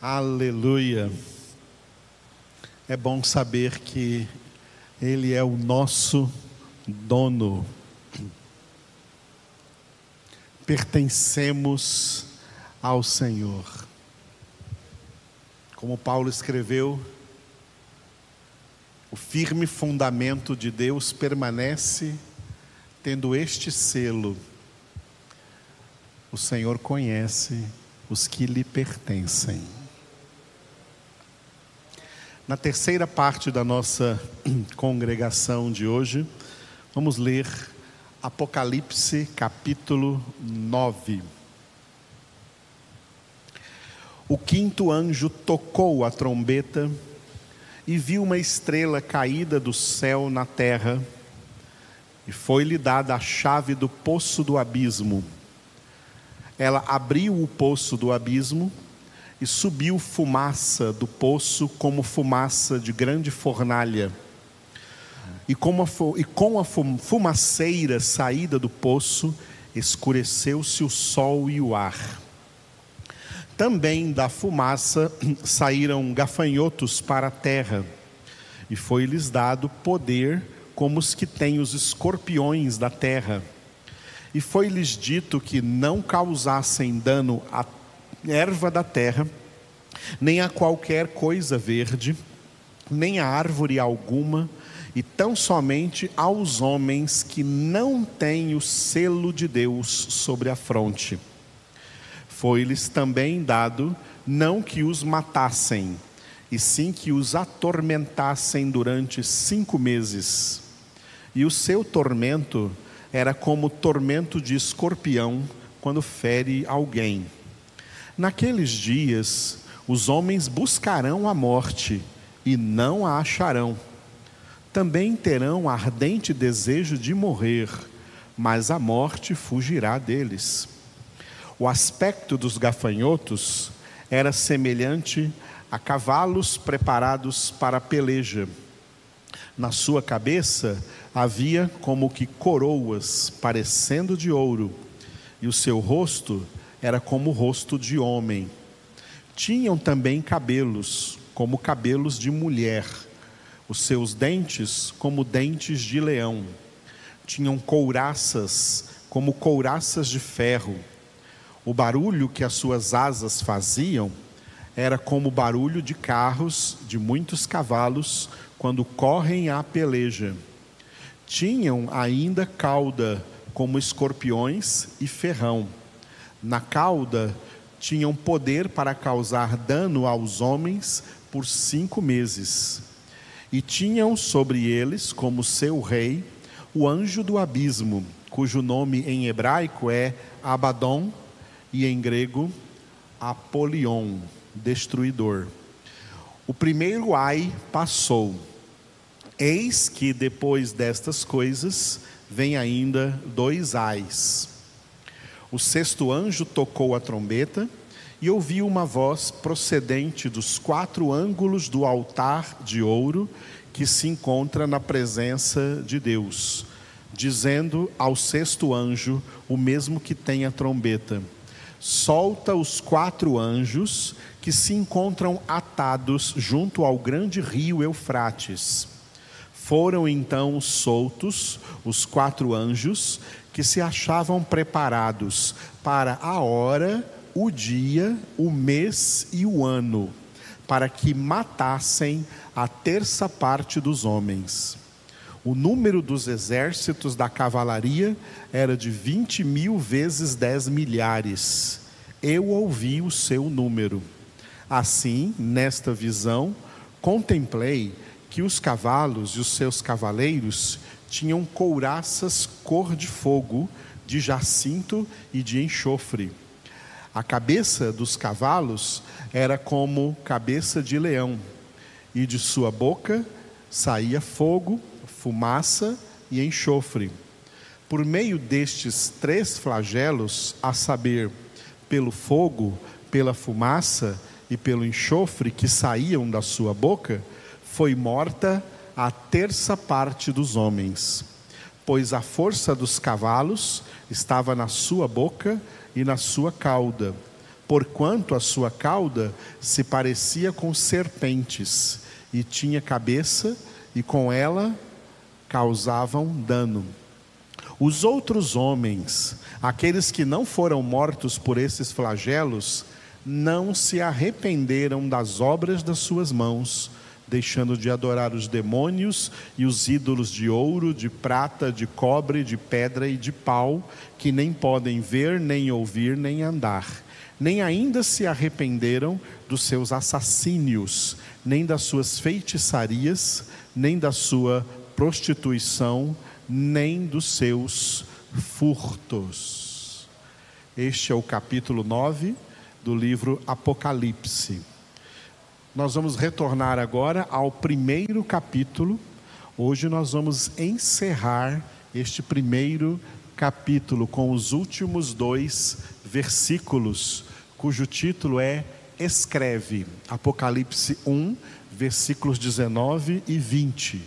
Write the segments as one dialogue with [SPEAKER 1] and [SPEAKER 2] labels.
[SPEAKER 1] Aleluia. É bom saber que Ele é o nosso dono. Pertencemos ao Senhor. Como Paulo escreveu, o firme fundamento de Deus permanece tendo este selo. O Senhor conhece os que lhe pertencem. Na terceira parte da nossa congregação de hoje, vamos ler Apocalipse capítulo 9. O quinto anjo tocou a trombeta e viu uma estrela caída do céu na terra, e foi-lhe dada a chave do poço do abismo. Ela abriu o poço do abismo e subiu fumaça do poço como fumaça de grande fornalha. E com a, e com a fumaceira saída do poço, escureceu-se o sol e o ar. Também da fumaça saíram gafanhotos para a terra, e foi-lhes dado poder como os que têm os escorpiões da terra. E foi-lhes dito que não causassem dano a erva da terra, nem a qualquer coisa verde, nem a árvore alguma, e tão somente aos homens que não têm o selo de Deus sobre a fronte. Foi-lhes também dado não que os matassem, e sim que os atormentassem durante cinco meses. E o seu tormento era como tormento de escorpião quando fere alguém. Naqueles dias, os homens buscarão a morte e não a acharão. Também terão ardente desejo de morrer, mas a morte fugirá deles. O aspecto dos gafanhotos era semelhante a cavalos preparados para a peleja. Na sua cabeça havia como que coroas parecendo de ouro, e o seu rosto era como rosto de homem. Tinham também cabelos, como cabelos de mulher, os seus dentes como dentes de leão. Tinham couraças, como couraças de ferro. O barulho que as suas asas faziam era como o barulho de carros de muitos cavalos quando correm à peleja. Tinham ainda cauda, como escorpiões e ferrão na cauda tinham poder para causar dano aos homens por cinco meses. E tinham sobre eles, como seu rei, o anjo do abismo, cujo nome em hebraico é Abaddon e em grego Apolion, destruidor. O primeiro ai passou. Eis que depois destas coisas vem ainda dois ais. O sexto anjo tocou a trombeta e ouviu uma voz procedente dos quatro ângulos do altar de ouro que se encontra na presença de Deus, dizendo ao sexto anjo, o mesmo que tem a trombeta: Solta os quatro anjos que se encontram atados junto ao grande rio Eufrates. Foram então soltos os quatro anjos que se achavam preparados para a hora, o dia, o mês e o ano, para que matassem a terça parte dos homens. O número dos exércitos da cavalaria era de vinte mil vezes dez milhares. Eu ouvi o seu número. Assim, nesta visão, contemplei que os cavalos e os seus cavaleiros tinham couraças cor de fogo, de jacinto e de enxofre. A cabeça dos cavalos era como cabeça de leão, e de sua boca saía fogo, fumaça e enxofre. Por meio destes três flagelos, a saber, pelo fogo, pela fumaça e pelo enxofre que saíam da sua boca, foi morta a terça parte dos homens, pois a força dos cavalos estava na sua boca e na sua cauda, porquanto a sua cauda se parecia com serpentes, e tinha cabeça, e com ela causavam dano. Os outros homens, aqueles que não foram mortos por esses flagelos, não se arrependeram das obras das suas mãos, deixando de adorar os demônios e os ídolos de ouro, de prata, de cobre, de pedra e de pau, que nem podem ver, nem ouvir, nem andar. Nem ainda se arrependeram dos seus assassínios, nem das suas feitiçarias, nem da sua prostituição, nem dos seus furtos. Este é o capítulo 9 do livro Apocalipse. Nós vamos retornar agora ao primeiro capítulo. Hoje nós vamos encerrar este primeiro capítulo com os últimos dois versículos, cujo título é Escreve. Apocalipse 1, versículos 19 e 20.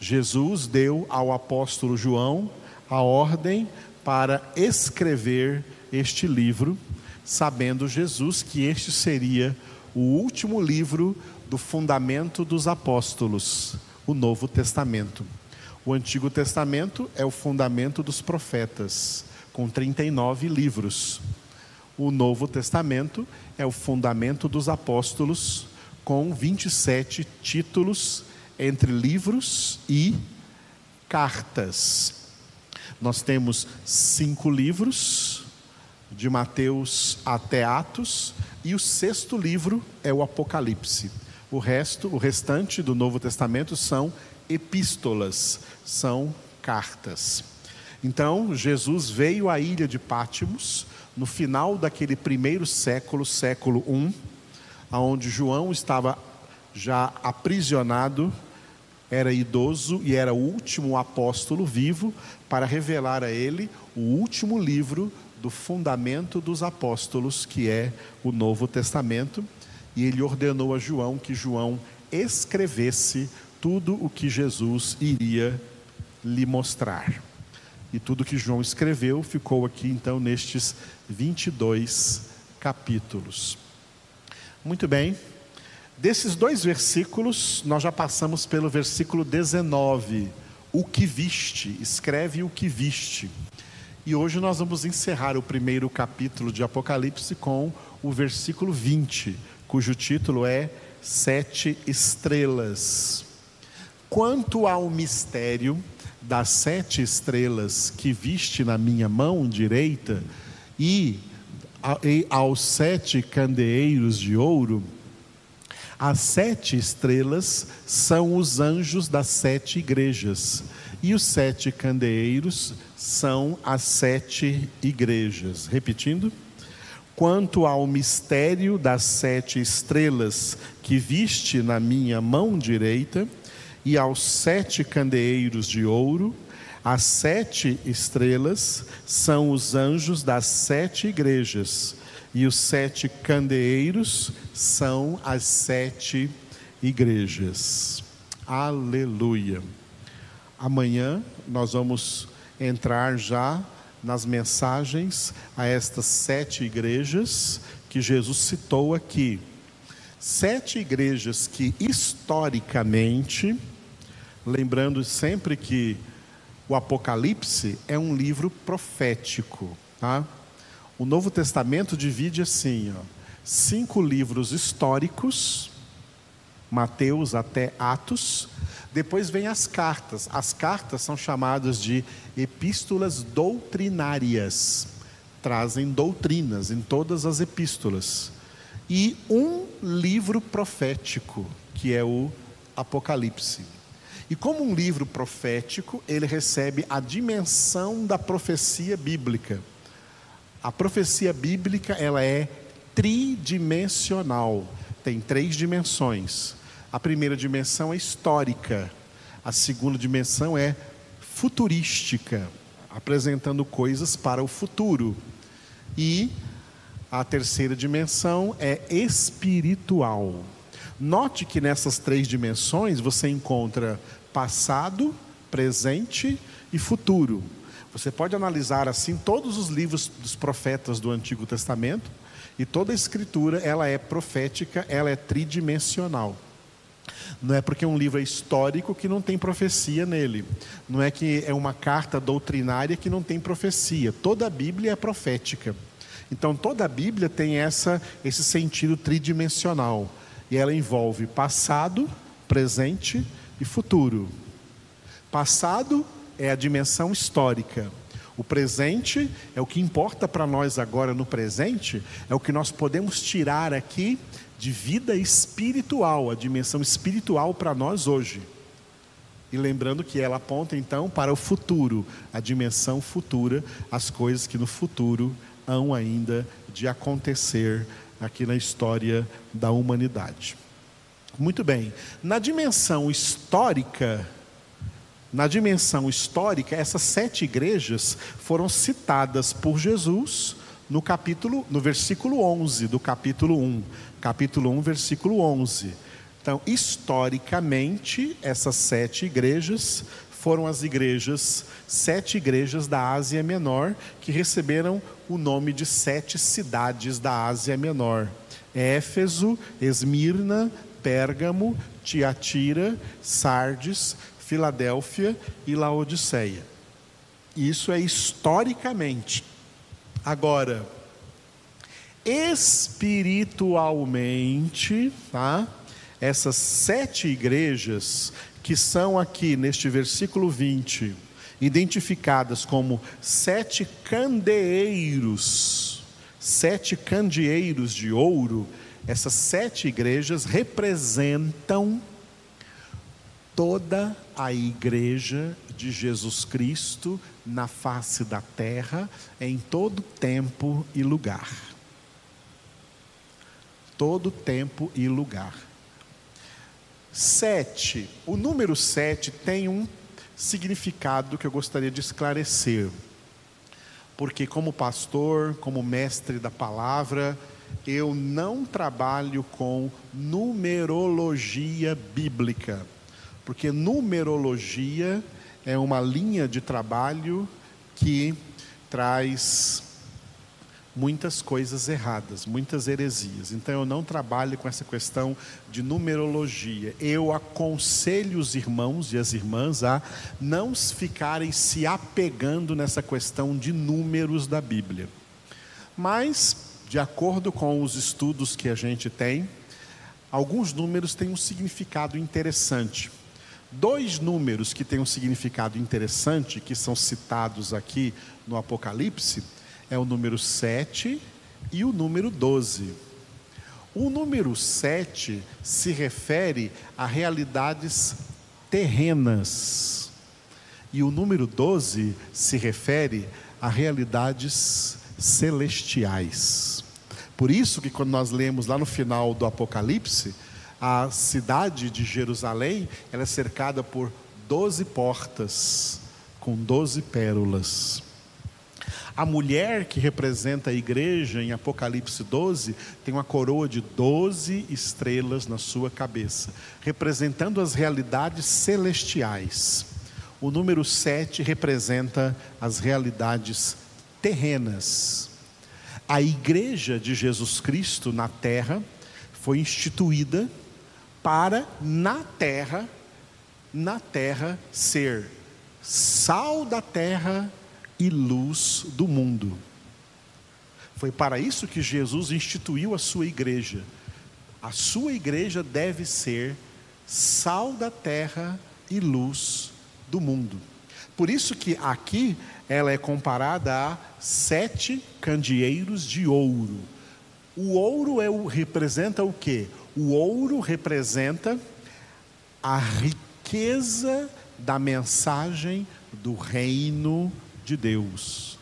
[SPEAKER 1] Jesus deu ao apóstolo João a ordem para escrever este livro, sabendo Jesus que este seria o último livro do fundamento dos apóstolos, o Novo Testamento. O Antigo Testamento é o fundamento dos profetas, com 39 livros. O Novo Testamento é o fundamento dos apóstolos, com 27 títulos entre livros e cartas. Nós temos cinco livros, de Mateus até Atos, e o sexto livro é o Apocalipse. O resto, o restante do Novo Testamento são epístolas, são cartas. Então, Jesus veio à ilha de Pátimos no final daquele primeiro século, século I, aonde João estava já aprisionado, era idoso e era o último apóstolo vivo para revelar a ele o último livro do fundamento dos apóstolos, que é o Novo Testamento, e ele ordenou a João que João escrevesse tudo o que Jesus iria lhe mostrar. E tudo que João escreveu ficou aqui então nestes 22 capítulos. Muito bem. Desses dois versículos, nós já passamos pelo versículo 19. O que viste, escreve o que viste. E hoje nós vamos encerrar o primeiro capítulo de Apocalipse com o versículo 20, cujo título é Sete Estrelas. Quanto ao mistério das sete estrelas que viste na minha mão direita e aos sete candeeiros de ouro, as sete estrelas são os anjos das sete igrejas, e os sete candeeiros são as sete igrejas. Repetindo. Quanto ao mistério das sete estrelas que viste na minha mão direita, e aos sete candeeiros de ouro, as sete estrelas são os anjos das sete igrejas e os sete candeeiros são as sete igrejas. Aleluia. Amanhã nós vamos entrar já nas mensagens a estas sete igrejas que Jesus citou aqui. Sete igrejas que historicamente, lembrando sempre que o Apocalipse é um livro profético, tá? O Novo Testamento divide assim, ó, cinco livros históricos, Mateus até Atos, depois vem as cartas. As cartas são chamadas de epístolas doutrinárias, trazem doutrinas em todas as epístolas. E um livro profético, que é o Apocalipse. E como um livro profético, ele recebe a dimensão da profecia bíblica. A profecia bíblica ela é tridimensional, tem três dimensões. A primeira dimensão é histórica, a segunda dimensão é futurística, apresentando coisas para o futuro. E a terceira dimensão é espiritual. Note que nessas três dimensões você encontra passado, presente e futuro. Você pode analisar assim todos os livros dos profetas do Antigo Testamento E toda a escritura, ela é profética, ela é tridimensional. Não é porque um livro é histórico que não tem profecia nele. Não é que é uma carta doutrinária que não tem profecia. Toda a Bíblia é profética. Então toda a Bíblia tem essa esse sentido tridimensional. E ela envolve passado, presente e futuro. Passado é a dimensão histórica. O presente é o que importa para nós agora no presente, é o que nós podemos tirar aqui de vida espiritual, a dimensão espiritual para nós hoje. E lembrando que ela aponta então para o futuro, a dimensão futura, as coisas que no futuro hão ainda de acontecer aqui na história da humanidade. Muito bem, na dimensão histórica, na dimensão histórica, essas sete igrejas foram citadas por Jesus no capítulo, no versículo 11 do capítulo 1, capítulo 1, versículo 11. Então, historicamente, essas sete igrejas foram as igrejas, sete igrejas da Ásia Menor, que receberam o nome de sete cidades da Ásia Menor: Éfeso, Esmirna, Pérgamo, Tiatira, Sardes, Filadélfia e Laodiceia. Isso é historicamente. Agora, espiritualmente, tá? essas sete igrejas que são aqui neste versículo 20, identificadas como sete candeeiros, sete candeeiros de ouro, essas sete igrejas representam toda a igreja de Jesus Cristo na face da terra, em todo tempo e lugar. Todo tempo e lugar. Sete, o número sete tem um significado que eu gostaria de esclarecer. Porque, como pastor, como mestre da palavra, eu não trabalho com numerologia bíblica porque numerologia é uma linha de trabalho que traz muitas coisas erradas, muitas heresias. Então eu não trabalho com essa questão de numerologia. Eu aconselho os irmãos e as irmãs a não ficarem se apegando nessa questão de números da Bíblia. Mas, de acordo com os estudos que a gente tem, alguns números têm um significado interessante. Dois números que têm um significado interessante, que são citados aqui no Apocalipse, é o número 7 e o número 12. O número 7 se refere a realidades terrenas. E o número 12 se refere a realidades celestiais. Por isso que quando nós lemos lá no final do Apocalipse, a cidade de Jerusalém ela é cercada por doze portas com doze pérolas. A mulher que representa a igreja em Apocalipse 12 tem uma coroa de doze estrelas na sua cabeça, representando as realidades celestiais. O número 7 representa as realidades terrenas. A igreja de Jesus Cristo na terra foi instituída para na terra, na terra ser sal da terra e luz do mundo. Foi para isso que Jesus instituiu a sua igreja. A sua igreja deve ser sal da terra e luz do mundo. Por isso que aqui ela é comparada a sete candeeiros de ouro. O ouro é o, representa o que? O ouro representa a riqueza da mensagem do reino de Deus.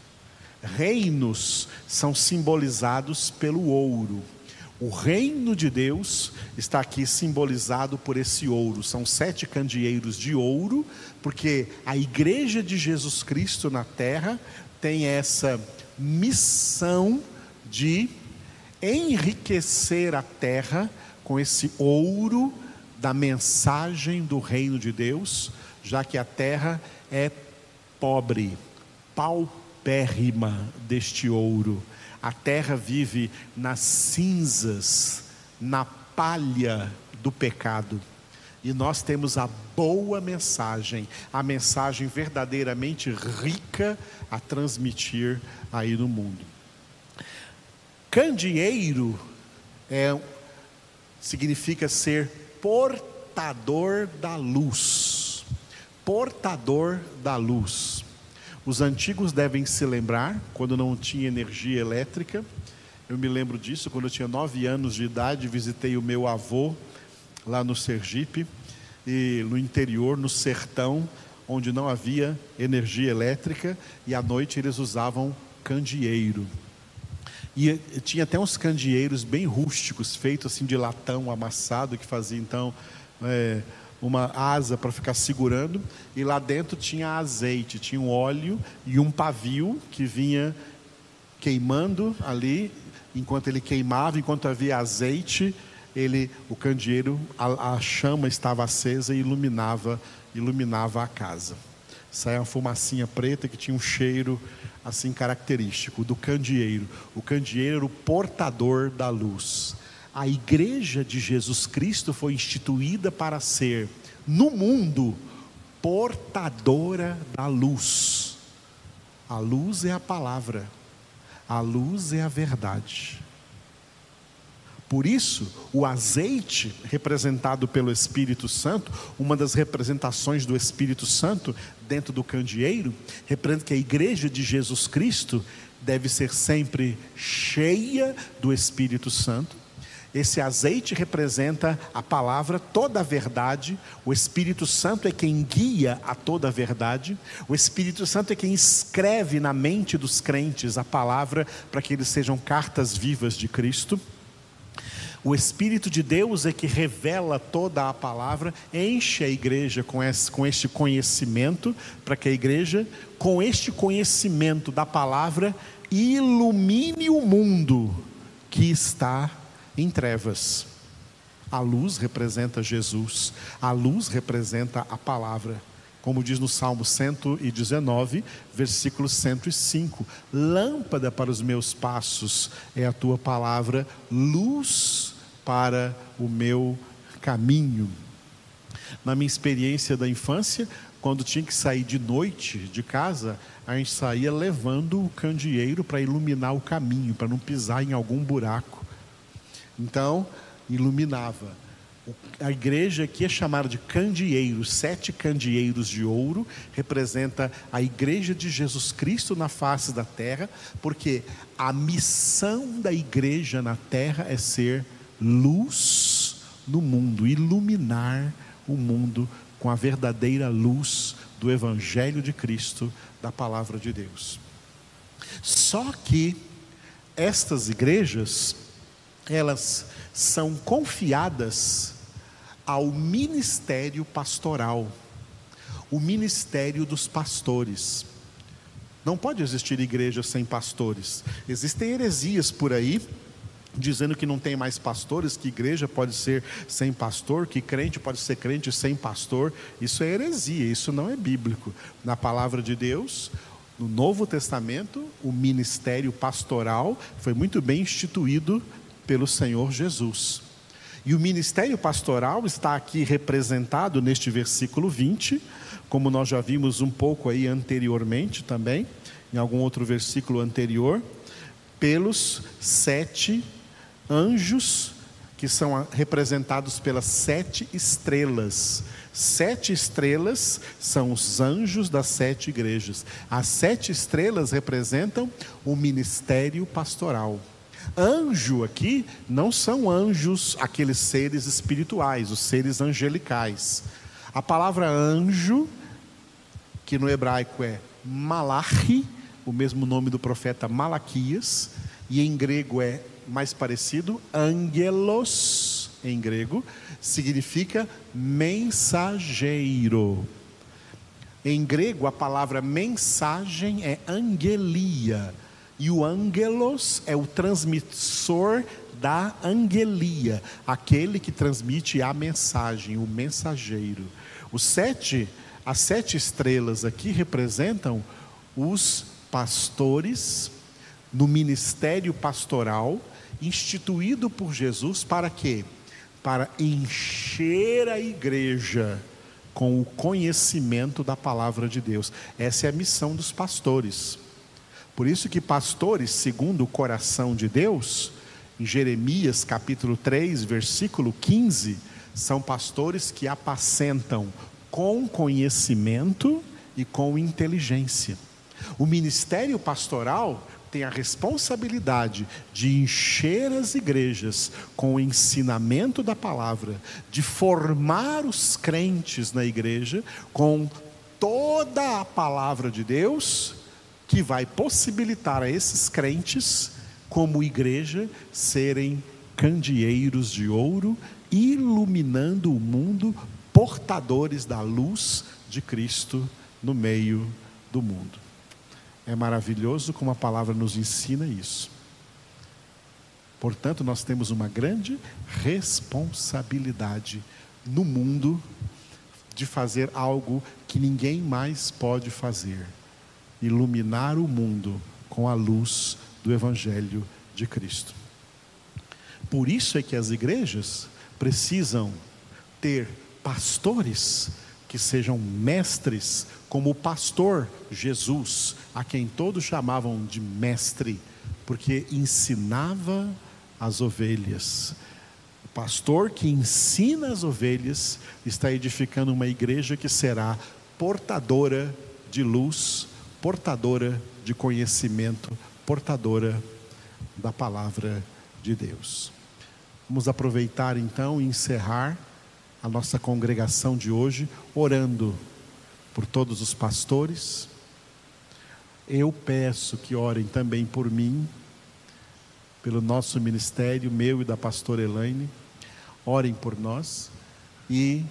[SPEAKER 1] Reinos são simbolizados pelo ouro. O reino de Deus está aqui simbolizado por esse ouro. São sete candeeiros de ouro, porque a igreja de Jesus Cristo na terra tem essa missão de enriquecer a terra com esse ouro da mensagem do reino de Deus, já que a terra é pobre, paupérrima deste ouro. A terra vive nas cinzas, na palha do pecado. E nós temos a boa mensagem, a mensagem verdadeiramente rica a transmitir aí no mundo. Candeeiro é, significa ser portador da luz. Portador da luz. Os antigos devem se lembrar, quando não tinha energia elétrica, eu me lembro disso, quando eu tinha nove anos de idade, visitei o meu avô lá no Sergipe, e no interior, no sertão, onde não havia energia elétrica, e à noite eles usavam candeeiro. E tinha até uns candeeiros bem rústicos, feitos assim de latão amassado, que fazia então é, uma asa para ficar segurando. E lá dentro tinha azeite, tinha um óleo e um pavio que vinha queimando ali. Enquanto ele queimava, enquanto havia azeite, ele, o candeeiro, a, a chama estava acesa e iluminava, iluminava a casa. Saia uma fumacinha preta que tinha um cheiro assim característico do candeeiro. O candeeiro era o portador da luz. A igreja de Jesus Cristo foi instituída para ser, no mundo, portadora da luz. A luz é a palavra, a luz é a verdade. Por isso, o azeite representado pelo Espírito Santo, uma das representações do Espírito Santo dentro do candeeiro, representa que a igreja de Jesus Cristo deve ser sempre cheia do Espírito Santo. Esse azeite representa a palavra, toda a verdade. O Espírito Santo é quem guia a toda a verdade. O Espírito Santo é quem escreve na mente dos crentes a palavra para que eles sejam cartas vivas de Cristo. O Espírito de Deus é que revela toda a palavra, enche a igreja com, esse, com este conhecimento, para que a igreja, com este conhecimento da palavra, ilumine o mundo que está em trevas. A luz representa Jesus, a luz representa a palavra. Como diz no Salmo 119, versículo 105: Lâmpada para os meus passos é a tua palavra, luz para o meu caminho. Na minha experiência da infância, quando tinha que sair de noite de casa, a gente saía levando o candeeiro para iluminar o caminho, para não pisar em algum buraco. Então, iluminava. A igreja aqui é chamada de candeeiro, sete candeeiros de ouro, representa a igreja de Jesus Cristo na face da terra, porque a missão da igreja na terra é ser luz no mundo, iluminar o mundo com a verdadeira luz do Evangelho de Cristo, da palavra de Deus. Só que estas igrejas, elas são confiadas ao ministério pastoral, o ministério dos pastores. Não pode existir igreja sem pastores. Existem heresias por aí dizendo que não tem mais pastores, que igreja pode ser sem pastor, que crente pode ser crente sem pastor. Isso é heresia, isso não é bíblico. Na palavra de Deus, no Novo Testamento, o ministério pastoral foi muito bem instituído pelo Senhor Jesus. E o ministério pastoral está aqui representado neste versículo 20, como nós já vimos um pouco aí anteriormente também, em algum outro versículo anterior, pelos sete anjos que são representados pelas sete estrelas. Sete estrelas são os anjos das sete igrejas. As sete estrelas representam o ministério pastoral. Anjo aqui não são anjos, aqueles seres espirituais, os seres angelicais. A palavra anjo, que no hebraico é malachi, o mesmo nome do profeta Malaquias, e em grego é mais parecido, angelos, em grego, significa mensageiro. Em grego, a palavra mensagem é angelia, e o angelos é o transmissor da angelia, aquele que transmite a mensagem, o mensageiro. Os sete, as sete estrelas aqui representam os pastores no ministério pastoral instituído por Jesus para quê? Para encher a igreja com o conhecimento da palavra de Deus. Essa é a missão dos pastores. Por isso que pastores, segundo o coração de Deus, em Jeremias capítulo 3, versículo 15, são pastores que apacentam com conhecimento e com inteligência. O ministério pastoral tem a responsabilidade de encher as igrejas com o ensinamento da palavra, de formar os crentes na igreja com toda a palavra de Deus, que vai possibilitar a esses crentes, como igreja, serem candeeiros de ouro, iluminando o mundo, portadores da luz de Cristo no meio do mundo. É maravilhoso como a palavra nos ensina isso. Portanto, nós temos uma grande responsabilidade no mundo de fazer algo que ninguém mais pode fazer: iluminar o mundo com a luz do Evangelho de Cristo. Por isso é que as igrejas precisam ter pastores que sejam mestres, como o pastor Jesus, a quem todos chamavam de mestre, porque ensinava as ovelhas. O pastor que ensina as ovelhas está edificando uma igreja que será portadora de luz, portadora de conhecimento, portadora da palavra de Deus. Vamos aproveitar então e encerrar a nossa congregação de hoje, orando por todos os pastores. Eu peço que orem também por mim, pelo nosso ministério, meu e da pastora Elaine. Orem por nós e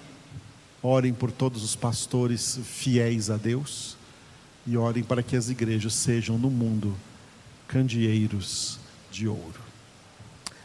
[SPEAKER 1] orem por todos os pastores fiéis a Deus e orem para que as igrejas sejam no mundo candeeiros de ouro.